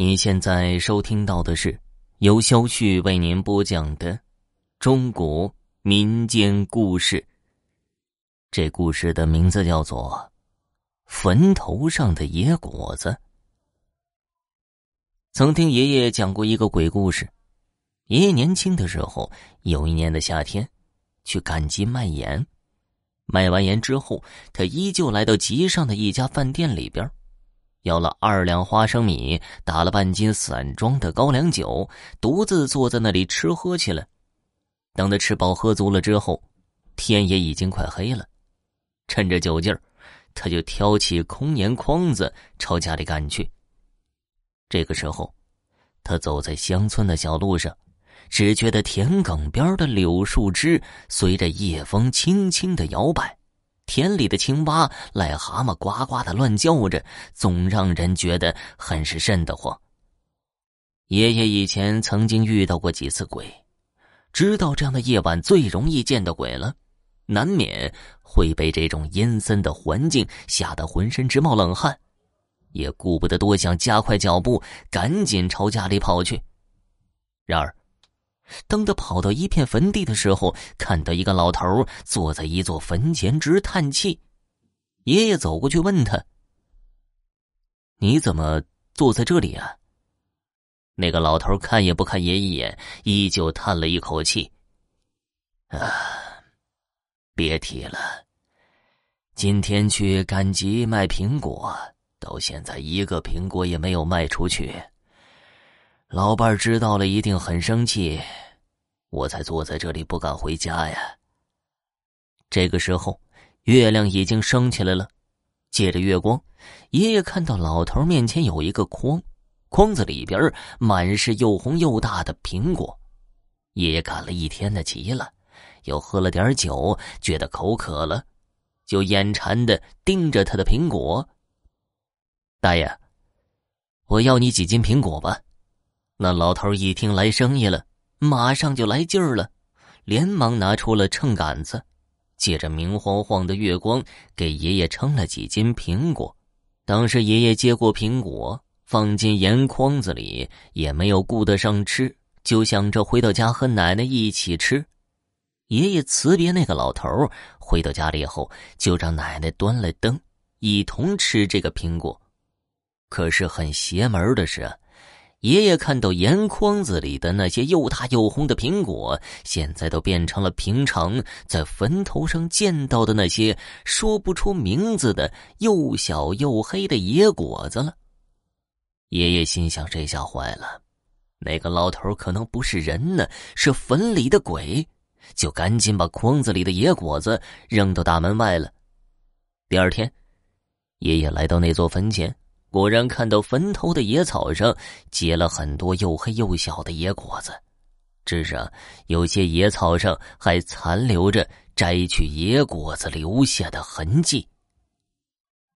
你现在收听到的是由肖旭为您播讲的中国民间故事。这故事的名字叫做《坟头上的野果子》。曾听爷爷讲过一个鬼故事。爷爷年轻的时候，有一年的夏天，去赶集卖盐。卖完盐之后，他依旧来到集上的一家饭店里边，要了二两花生米，打了半斤散装的高粱酒，独自坐在那里吃喝去了。等他吃饱喝足了之后，天也已经快黑了。趁着酒劲儿，他就挑起空盐筐子朝家里赶去。这个时候，他走在乡村的小路上。只觉得田埂边的柳树枝随着夜风轻轻的摇摆，田里的青蛙、癞蛤蟆呱呱的乱叫着，总让人觉得很是瘆得慌。爷爷以前曾经遇到过几次鬼，知道这样的夜晚最容易见到鬼了，难免会被这种阴森的环境吓得浑身直冒冷汗，也顾不得多想，加快脚步，赶紧朝家里跑去。然而。当他跑到一片坟地的时候，看到一个老头坐在一座坟前直叹气。爷爷走过去问他：“你怎么坐在这里啊？”那个老头看也不看爷一眼，依旧叹了一口气：“啊，别提了。今天去赶集卖苹果，到现在一个苹果也没有卖出去。”老伴儿知道了一定很生气，我才坐在这里不敢回家呀。这个时候，月亮已经升起来了，借着月光，爷爷看到老头面前有一个筐，筐子里边满是又红又大的苹果。爷爷赶了一天的急了，又喝了点酒，觉得口渴了，就眼馋的盯着他的苹果。大爷，我要你几斤苹果吧。那老头一听来生意了，马上就来劲儿了，连忙拿出了秤杆子，借着明晃晃的月光给爷爷称了几斤苹果。当时爷爷接过苹果，放进盐筐子里，也没有顾得上吃，就想着回到家和奶奶一起吃。爷爷辞别那个老头，回到家里后，就让奶奶端了灯，一同吃这个苹果。可是很邪门的是。爷爷看到盐筐子里的那些又大又红的苹果，现在都变成了平常在坟头上见到的那些说不出名字的又小又黑的野果子了。爷爷心想：这下坏了，那个老头可能不是人呢，是坟里的鬼，就赶紧把筐子里的野果子扔到大门外了。第二天，爷爷来到那座坟前。果然看到坟头的野草上结了很多又黑又小的野果子，至少有些野草上还残留着摘去野果子留下的痕迹。